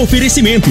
Oferecimento: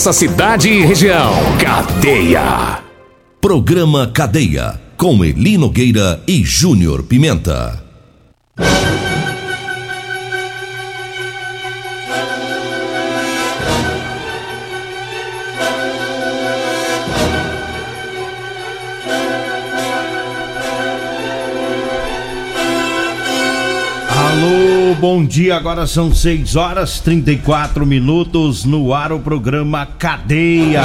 cidade e região. Cadeia. Programa Cadeia. Com Eli Nogueira e Júnior Pimenta. Bom dia. Agora são 6 horas 34 minutos no ar o programa Cadeia.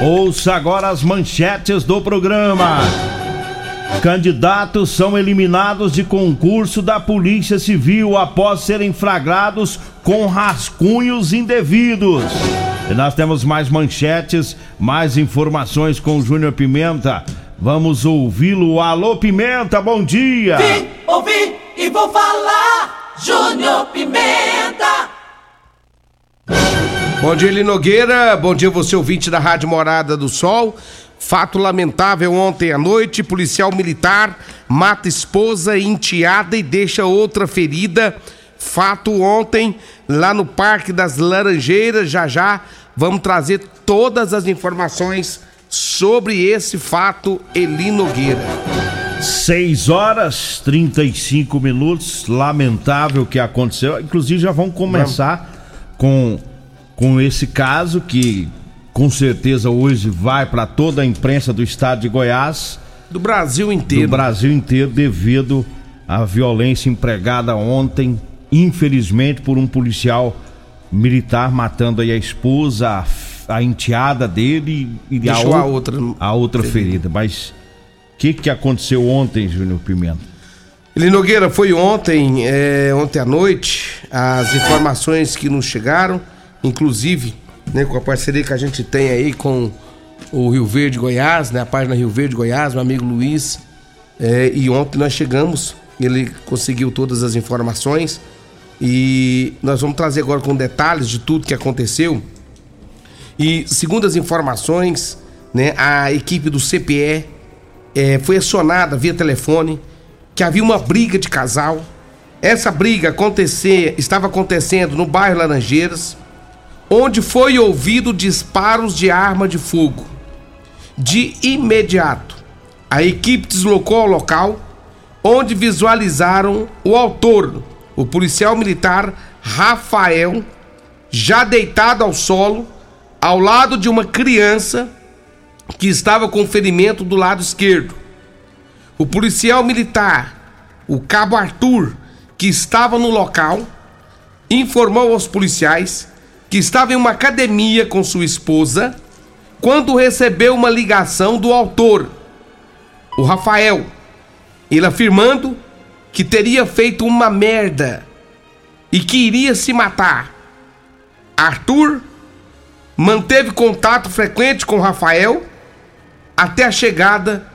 Ouça agora as manchetes do programa. Candidatos são eliminados de concurso da Polícia Civil após serem flagrados com rascunhos indevidos. E nós temos mais manchetes, mais informações com o Júnior Pimenta. Vamos ouvi-lo. Alô, Pimenta, bom dia. Vim, ouvi e vou falar. Bom dia, Eli Nogueira. Bom dia, você ouvinte da Rádio Morada do Sol. Fato lamentável ontem à noite: policial militar mata esposa enteada e deixa outra ferida. Fato ontem lá no Parque das Laranjeiras. Já já vamos trazer todas as informações sobre esse fato, Eli Nogueira. 6 horas 35 minutos. Lamentável o que aconteceu. Inclusive, já vamos começar com, com esse caso que com certeza hoje vai para toda a imprensa do estado de Goiás. Do Brasil inteiro. Do Brasil inteiro, devido à violência empregada ontem, infelizmente, por um policial militar matando aí a esposa, a, a enteada dele e Deixou a, a ou- outra a outra ferida. Mas o que, que aconteceu ontem, Júnior Pimenta? Eli Nogueira, foi ontem, é, ontem à noite, as informações que nos chegaram, inclusive, né, com a parceria que a gente tem aí com o Rio Verde Goiás, né, a página Rio Verde Goiás, meu amigo Luiz, é, e ontem nós chegamos, ele conseguiu todas as informações e nós vamos trazer agora com detalhes de tudo que aconteceu. E segundo as informações, né, a equipe do CPE é, foi acionada via telefone que havia uma briga de casal. Essa briga acontecer, estava acontecendo no bairro Laranjeiras, onde foi ouvido disparos de arma de fogo. De imediato, a equipe deslocou ao local, onde visualizaram o autor, o policial militar Rafael, já deitado ao solo, ao lado de uma criança que estava com ferimento do lado esquerdo. O policial militar, o cabo Arthur, que estava no local, informou aos policiais que estava em uma academia com sua esposa quando recebeu uma ligação do autor, o Rafael, ele afirmando que teria feito uma merda e que iria se matar. Arthur manteve contato frequente com Rafael até a chegada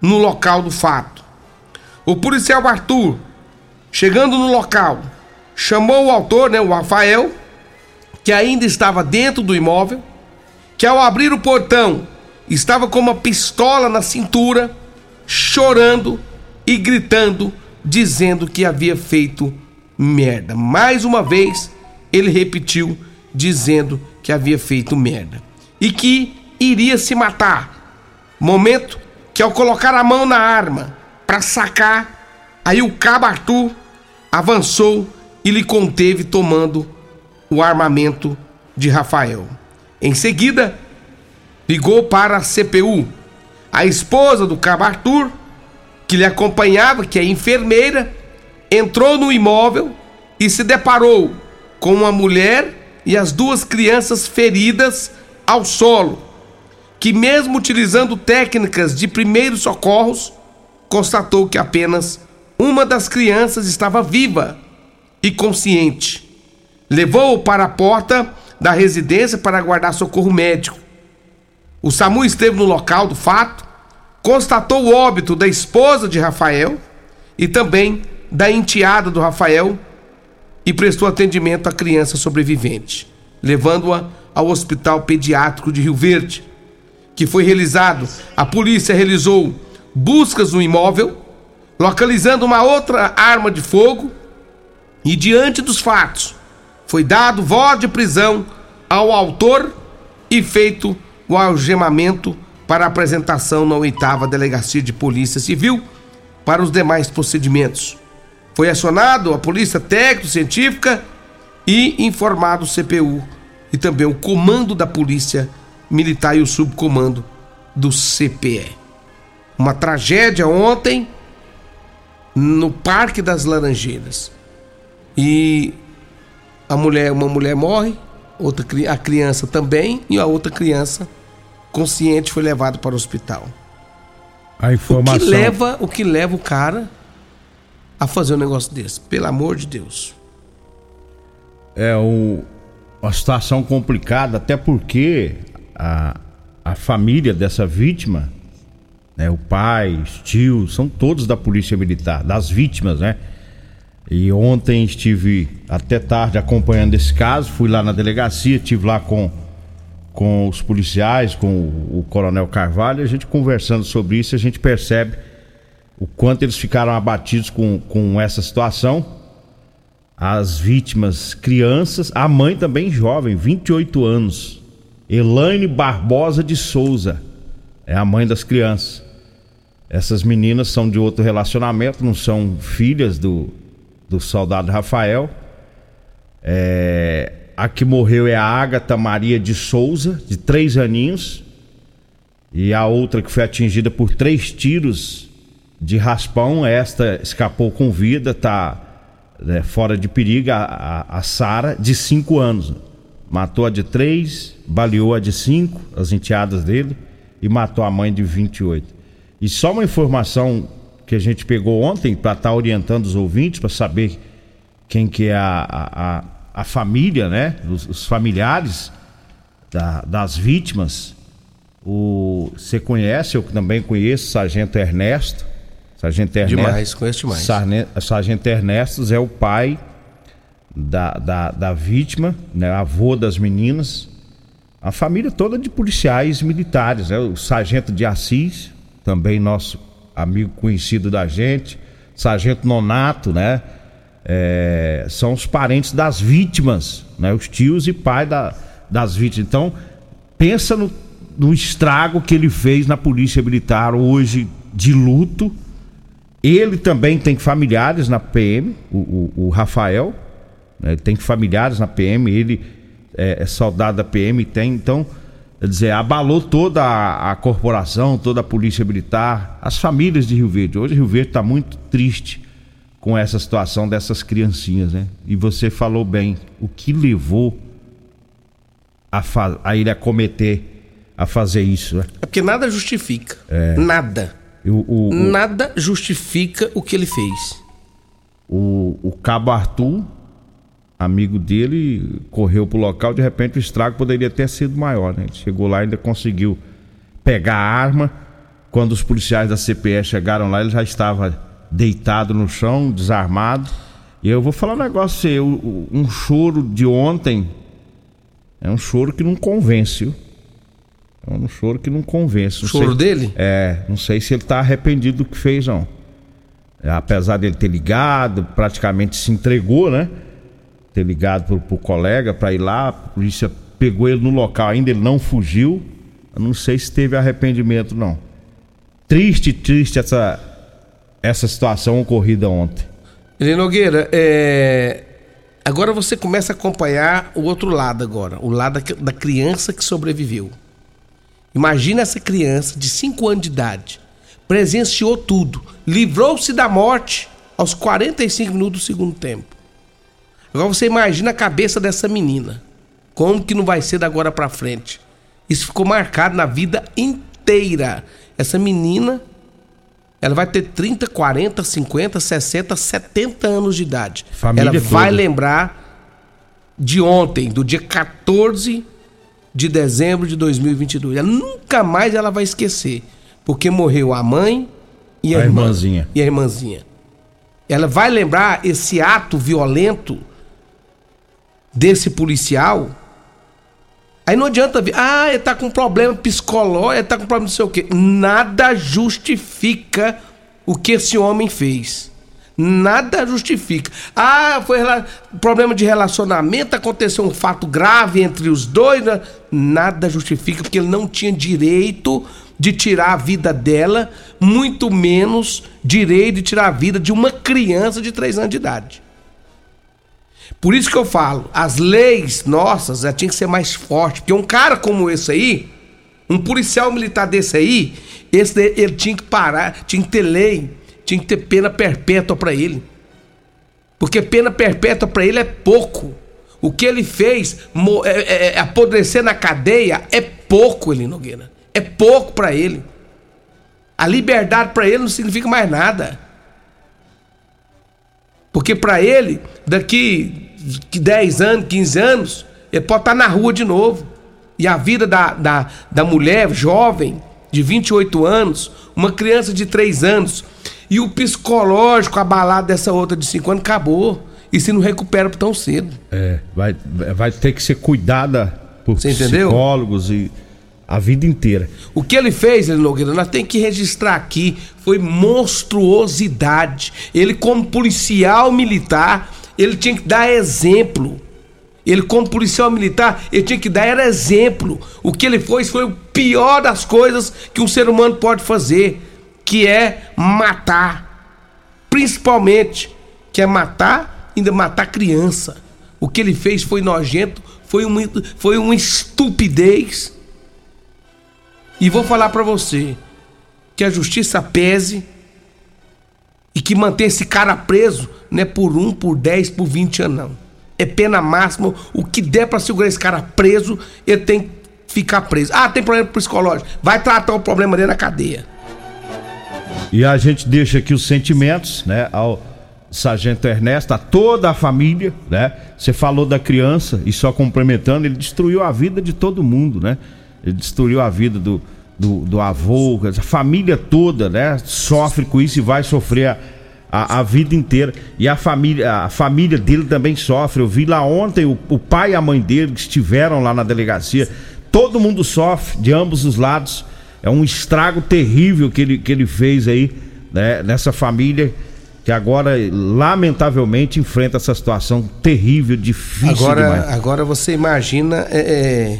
no local do fato. O policial Arthur, chegando no local, chamou o autor, né, o Rafael, que ainda estava dentro do imóvel, que ao abrir o portão estava com uma pistola na cintura, chorando e gritando, dizendo que havia feito merda. Mais uma vez, ele repetiu, dizendo que havia feito merda e que iria se matar. Momento que, ao colocar a mão na arma para sacar, aí o cabo Arthur avançou e lhe conteve, tomando o armamento de Rafael. Em seguida, ligou para a CPU. A esposa do cabo Arthur, que lhe acompanhava, que é enfermeira, entrou no imóvel e se deparou com uma mulher e as duas crianças feridas ao solo, que, mesmo utilizando técnicas de primeiros socorros, constatou que apenas uma das crianças estava viva e consciente. Levou-o para a porta da residência para aguardar socorro médico. O SAMU esteve no local do fato, constatou o óbito da esposa de Rafael e também da enteada do Rafael e prestou atendimento à criança sobrevivente, levando-a ao Hospital Pediátrico de Rio Verde, que foi realizado. A polícia realizou buscas no imóvel, localizando uma outra arma de fogo e diante dos fatos foi dado voz de prisão ao autor e feito o algemamento para apresentação na oitava delegacia de polícia civil para os demais procedimentos. Foi acionado a polícia técnico-científica e informado o CPU e também o comando da polícia militar e o subcomando do CPE. Uma tragédia ontem no Parque das Laranjeiras. E a mulher, uma mulher morre, outra a criança também e a outra criança consciente foi levada para o hospital. A informação. O que leva, o que leva o cara a fazer um negócio desse? Pelo amor de Deus. É o, uma situação complicada, até porque a, a família dessa vítima, né, o pai, os tios, são todos da Polícia Militar, das vítimas, né? E ontem estive até tarde acompanhando esse caso, fui lá na delegacia, estive lá com, com os policiais, com o, o Coronel Carvalho, a gente conversando sobre isso, a gente percebe o quanto eles ficaram abatidos com, com essa situação. As vítimas, crianças, a mãe também jovem, 28 anos, Elaine Barbosa de Souza, é a mãe das crianças. Essas meninas são de outro relacionamento, não são filhas do, do soldado Rafael. É, a que morreu é a Ágata Maria de Souza, de três aninhos. E a outra que foi atingida por três tiros de raspão, esta escapou com vida, está é, fora de perigo. A, a, a Sara, de cinco anos. Matou a de três, baleou a de cinco, as enteadas dele, e matou a mãe de 28. E só uma informação que a gente pegou ontem para estar tá orientando os ouvintes para saber quem que é a, a, a família, né? Os, os familiares da, das vítimas. O, você conhece, eu também conheço, Sargento Ernesto. Sargento Ernesto. Demais, conheço demais. Sargento, Sargento Ernesto é o pai da, da, da vítima, né? Avô das meninas. A família toda de policiais militares, né? O Sargento de Assis, também nosso amigo conhecido da gente, Sargento Nonato, né? É, são os parentes das vítimas, né? Os tios e pai da, das vítimas. Então, pensa no, no estrago que ele fez na polícia militar hoje de luto. Ele também tem familiares na PM, o, o, o Rafael, né? tem familiares na PM, ele é, é soldado da PM, tem, então Quer dizer, abalou toda a, a, corporação, toda a polícia militar, as famílias de Rio Verde. Hoje Rio Verde está muito triste com essa situação dessas criancinhas, né? E você falou bem, o que levou a, a ele a cometer, a fazer isso, né? É porque nada justifica. É. Nada. O, o, o, nada justifica o que ele fez. O, o Cabo Arthur amigo dele correu pro local, de repente o estrago poderia ter sido maior, né? Ele chegou lá e ainda conseguiu pegar a arma. Quando os policiais da CPE chegaram lá, ele já estava deitado no chão, desarmado. E eu vou falar um negócio aí, um choro de ontem é um choro que não convence, viu? É um choro que não convence. Não choro sei, dele? É, não sei se ele está arrependido do que fez, não. Apesar dele ter ligado, praticamente se entregou, né? Ter ligado pro, pro colega para ir lá, a polícia pegou ele no local ainda, ele não fugiu. Eu não sei se teve arrependimento, não. Triste, triste essa, essa situação ocorrida ontem. Ele Nogueira, é... agora você começa a acompanhar o outro lado agora, o lado da criança que sobreviveu. Imagina essa criança de 5 anos de idade, presenciou tudo, livrou-se da morte aos 45 minutos do segundo tempo. Agora você imagina a cabeça dessa menina. Como que não vai ser da agora para frente? Isso ficou marcado na vida inteira. Essa menina, ela vai ter 30, 40, 50, 60, 70 anos de idade. Família ela vai lembrar de ontem, do dia 14 de dezembro de 2022. Ela nunca mais ela vai esquecer, porque morreu a mãe e a, A irmã, irmãzinha. E a irmãzinha. Ela vai lembrar esse ato violento desse policial. Aí não adianta vir, ah, ele tá com problema psicológico, ele tá com problema não sei o quê. Nada justifica o que esse homem fez. Nada justifica. Ah, foi problema de relacionamento, aconteceu um fato grave entre os dois. né? Nada justifica, porque ele não tinha direito de tirar a vida dela, muito menos direito de tirar a vida de uma criança de 3 anos de idade. Por isso que eu falo, as leis nossas já tinham que ser mais fortes, porque um cara como esse aí, um policial militar desse aí, esse ele tinha que parar, tinha que ter lei, tinha que ter pena perpétua pra ele. Porque pena perpétua pra ele é pouco. O que ele fez, é, é- é apodrecer na cadeia, é pouco, ele Nogueira. É pouco pra ele. A liberdade pra ele não significa mais nada. Porque pra ele, daqui que 10 anos, 15 anos, ele pode estar na rua de novo. E a vida da, da, da mulher jovem, de 28 anos, uma criança de 3 anos, e o psicológico abalado dessa outra de 5 anos, acabou. E se não recupera tão cedo. É, vai, vai ter que ser cuidada por Você entendeu? psicólogos e a vida inteira. O que ele fez, Nogueira, nós temos que registrar aqui, foi monstruosidade. Ele, como policial militar, ele tinha que dar exemplo. Ele, como policial militar, ele tinha que dar era exemplo. O que ele fez foi o pior das coisas que um ser humano pode fazer, que é matar. Principalmente, que é matar, ainda matar criança. O que ele fez foi nojento, foi uma, foi uma estupidez. E vou falar pra você que a justiça pese e que manter esse cara preso não é por um, por 10, por 20 anos, não. É pena máxima. O que der pra segurar esse cara preso, ele tem que ficar preso. Ah, tem problema psicológico. Vai tratar o problema dele na cadeia. E a gente deixa aqui os sentimentos, né, ao Sargento Ernesto, a toda a família, né? Você falou da criança e só complementando, ele destruiu a vida de todo mundo, né? Ele destruiu a vida do, do, do avô, a família toda, né? Sofre com isso e vai sofrer a, a, a vida inteira. E a família, a família dele também sofre. Eu vi lá ontem o, o pai e a mãe dele que estiveram lá na delegacia. Todo mundo sofre de ambos os lados. É um estrago terrível que ele, que ele fez aí, né, nessa família que agora, lamentavelmente, enfrenta essa situação terrível, difícil Agora, demais. agora você imagina é,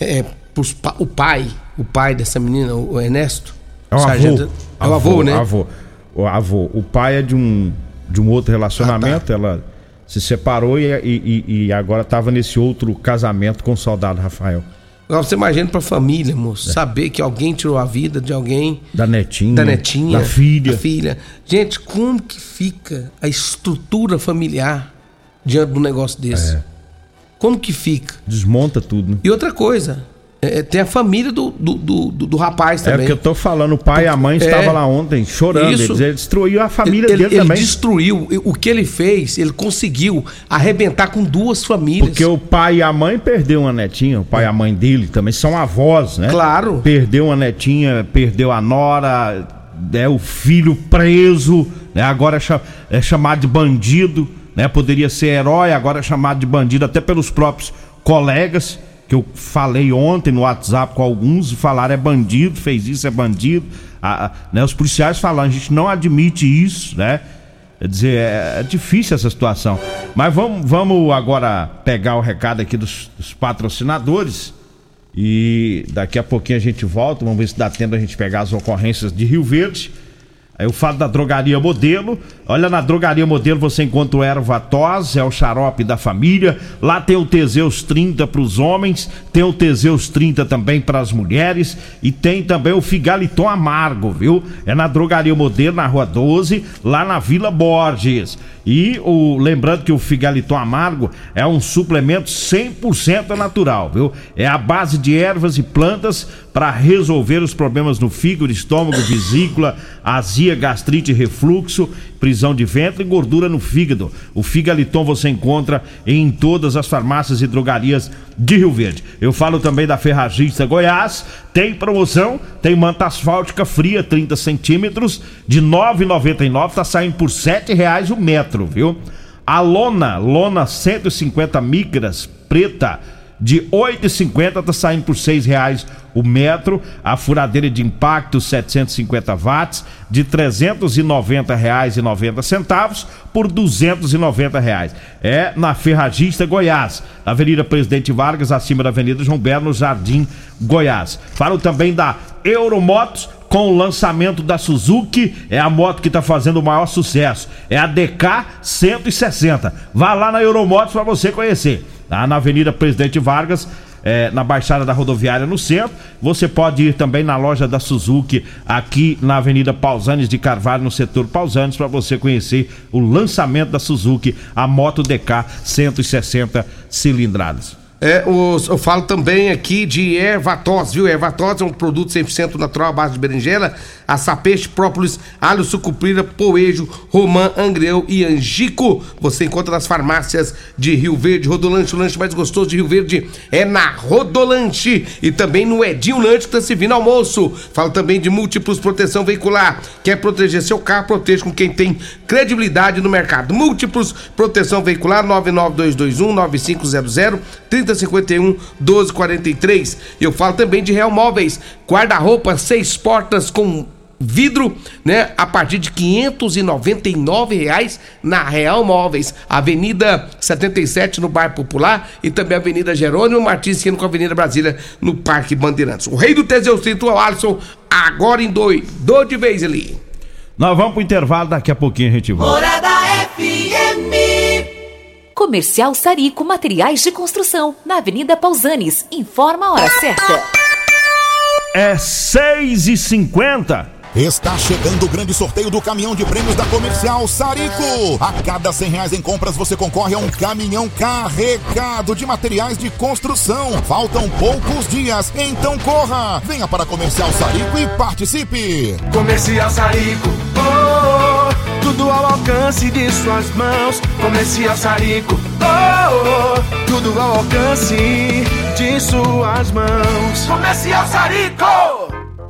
é, é, pros o pai, o pai dessa menina, o Ernesto. É o sargento- avô. É o avô, né? Avô. O avô. O pai é de um, de um outro relacionamento, ela se separou e, e- e- agora estava nesse outro casamento com o soldado Rafael. Agora você imagina pra família, moço, saber que alguém tirou a vida de alguém, Da netinha. da netinha, Da filha. da filha. Gente, como que fica a estrutura familiar diante de um negócio desse? É. Como que fica? Desmonta tudo, né? E outra coisa, é, tem a família do, do, do, do- rapaz É também. porque eu tô falando, o pai e a mãe É. estavam lá ontem chorando. Isso. Eles, ele destruiu a família ele, dele ele também. destruiu. O que ele fez, ele conseguiu arrebentar com duas famílias. Porque o pai e a mãe perdeu uma netinha, o pai e a mãe dele também são avós, né? Claro. Perdeu uma netinha, perdeu a nora, é o filho preso, né? Agora é, é chamado de bandido, né? Poderia ser herói, agora é chamado de bandido até pelos próprios colegas que eu falei ontem no WhatsApp com alguns e falaram é bandido, fez isso é bandido. Né? Os policiais falaram, a gente não admite isso, né? Quer dizer, é, é difícil essa situação. Mas vamos, vamos agora pegar o recado aqui dos, dos patrocinadores. E daqui a pouquinho a gente volta. Vamos ver se dá tempo a gente pegar as ocorrências de Rio Verde. Aí eu falo da drogaria modelo. Olha, na drogaria modelo você encontra o erva tos, é o xarope da família. Lá tem o Teseus 30 para os homens, tem o Teseus 30 também para as mulheres e tem também o Figaliton amargo, viu? É na drogaria modelo, na rua 12, lá na Vila Borges. E o lembrando que o Figaliton amargo é um suplemento 100% natural, viu? É a base de ervas e plantas para resolver os problemas no fígado, estômago, vesícula, azia gastrite, refluxo, prisão de ventre e gordura no fígado. O Figaliton você encontra em todas as farmácias e drogarias de Rio Verde. Eu falo também da Ferragista Goiás, tem promoção, tem manta asfáltica fria 30 centímetros de R$ 9,99, tá saindo por R$ reais o metro, viu? A lona, lona 150 micras preta de 8,50 tá saindo por seis reais o metro, a furadeira de impacto 750 watts de 390 reais e 90 centavos por 290 reais. É na Ferragista Goiás, Avenida Presidente Vargas, acima da Avenida João Belo, no Jardim Goiás. Falo também da Euromotos com o lançamento da Suzuki, é a moto que está fazendo o maior sucesso. É a DK 160. Vá lá na Euromotos para você conhecer. Tá na Avenida Presidente Vargas, é, na Baixada da Rodoviária no centro. Você pode ir também na loja da Suzuki aqui na Avenida Pausanes de Carvalho, no setor Pausanes, para você conhecer o lançamento da Suzuki, a moto DK 160 cilindradas. É, os, eu falo também aqui de ervatos, viu? Ervatos é um produto 100% natural à base de berinjela, açapeixe, própolis, alho, sucupira, poejo, romã, angreão e angico. Você encontra nas farmácias de Rio Verde. Rodolanche, o lanche mais gostoso de Rio Verde é na Rodolanche e também no Edinho Lanche que tá servindo almoço. Falo também de múltiplos proteção veicular. Quer proteger seu carro? Proteja com quem tem credibilidade no mercado. Múltiplos proteção veicular 99221 9500 30 3051 1243. Eu falo também de Real Móveis, guarda-roupa, seis portas com vidro, né? A partir de 599 reais na Real Móveis, Avenida 77 no Bairro Popular e também Avenida Jerônimo Martins, esquina com a Avenida Brasília no Parque Bandeirantes. O rei do Teseus Cinto, o Alisson, agora em dois, do de vez ali. Nós vamos pro intervalo, daqui a pouquinho a gente volta. Morada. Comercial Sarico Materiais de Construção, na Avenida Pausanes. Informa a hora certa. É 6 e 50 Está chegando o grande sorteio do caminhão de prêmios da Comercial Sarico. A cada cem reais em compras você concorre a um caminhão carregado de materiais de construção. Faltam poucos dias, então corra! Venha para a Comercial Sarico e participe. Comercial Sarico, oh, oh, tudo ao alcance de suas mãos. Comercial Sarico, oh, oh, tudo ao alcance de suas mãos. Comercial Sarico!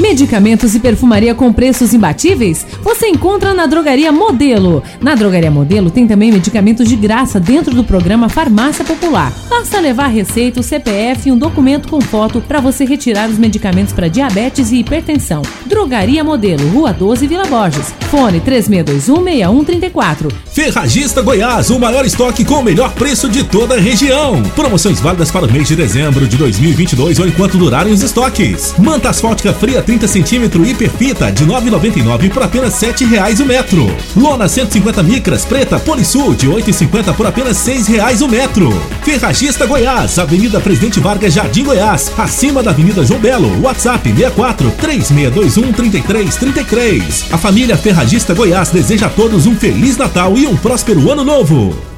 Medicamentos e perfumaria com preços imbatíveis? Você encontra na Drogaria Modelo. Na Drogaria Modelo tem também medicamentos de graça dentro do programa Farmácia Popular. Basta levar receita, o CPF e um documento com foto para você retirar os medicamentos para diabetes e hipertensão. Drogaria Modelo, Rua 12, Vila Borges. Fone 36216134. Ferragista Goiás, o maior estoque com o melhor preço de toda a região. Promoções válidas para o mês de dezembro de 2022 ou enquanto durarem os estoques. Manta asfáltica fria 30 centímetros hiperfita de 9,99 por apenas 7 reais o metro. Lona 150 micras preta Polisul de 8,50 por apenas 6 reais o metro. Ferragista Goiás, Avenida Presidente Vargas, Jardim Goiás, acima da Avenida João Belo. WhatsApp 64 3621 3333. A família Ferragista Goiás deseja a todos um feliz Natal e um próspero ano novo.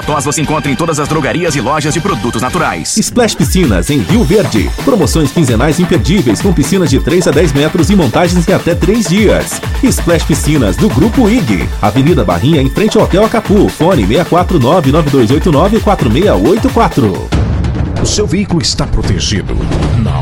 tos você encontra em todas as drogarias e lojas de produtos naturais. Splash Piscinas em Rio Verde. Promoções quinzenais imperdíveis com piscinas de 3 a 10 metros e montagens em até 3 dias. Splash Piscinas do Grupo IG. Avenida Barrinha em frente ao Hotel Acapu. Fone 64992894684. O seu veículo está protegido? Não?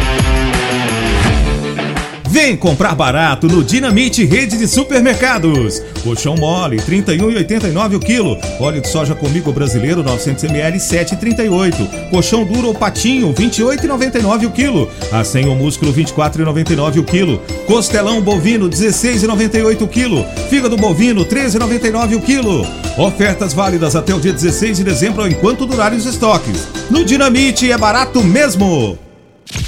Vem comprar barato no Dinamite Rede de Supermercados. Colchão mole, R$ 31,89 o quilo. Óleo de soja comigo brasileiro, 900ml, 7,38. Colchão duro ou patinho, R$ 28,99 o quilo. Acém ou músculo, R$ 24,99 o quilo. Costelão bovino, R$ 16,98 o quilo. Fígado bovino, R$ 13,99 o quilo. Ofertas válidas até o dia 16 de dezembro, enquanto durarem os estoques. No Dinamite é barato mesmo.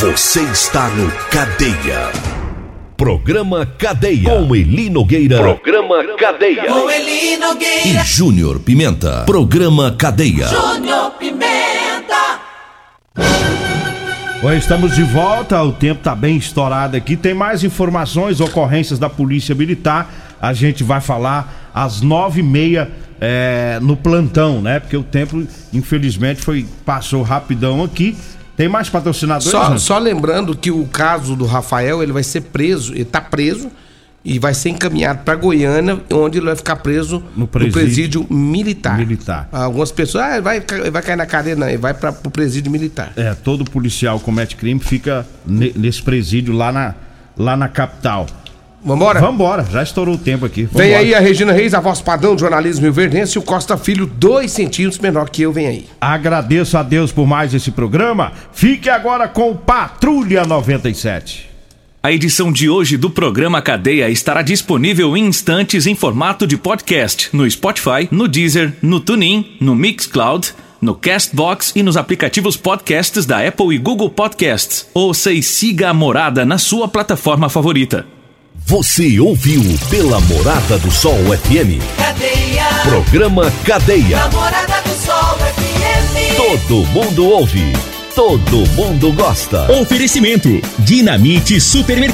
Você está no Cadeia. Programa Cadeia. Com Eli Nogueira. Programa Cadeia. Com Eli E Nogueira. Júnior Pimenta. Programa Cadeia. Júnior Pimenta. Bom, estamos de volta, o tempo tá bem estourado aqui. Tem mais informações, ocorrências da Polícia Militar. A gente vai falar às nove e meia é, no plantão, né? Porque o tempo, infelizmente, foi passou rapidão aqui. Tem mais patrocinadores? Só, né? só lembrando que o caso do Rafael, ele vai ser preso, ele tá preso e vai ser encaminhado para Goiânia, onde ele vai ficar preso no presídio- presídio, militar. Militar. Algumas pessoas, ah, vai, vai cair na cadeia, não, ele vai para o presídio militar. É, todo policial comete crime fica ne- nesse presídio lá na, lá na capital. Vambora? Vambora, já estourou o tempo aqui. Vem Vambora. aí a Regina Reis, a voz padrão do jornalismo Rio Verdense, e o Costa Filho, dois centímetros menor que eu, vem aí. Agradeço a Deus por mais esse programa. Fique agora com Patrulha 97. A edição de hoje do programa Cadeia estará disponível em instantes em formato de podcast no Spotify, no Deezer, no TuneIn, no Mixcloud, no Castbox e nos aplicativos podcasts da Apple e Google Podcasts. Ouça e siga a morada na sua plataforma favorita. Você ouviu pela Morada do Sol FM. Cadeia. Programa Cadeia. Namorada do Sol FM. Todo mundo ouve. Todo mundo gosta. Oferecimento: Dinamite Supermercado.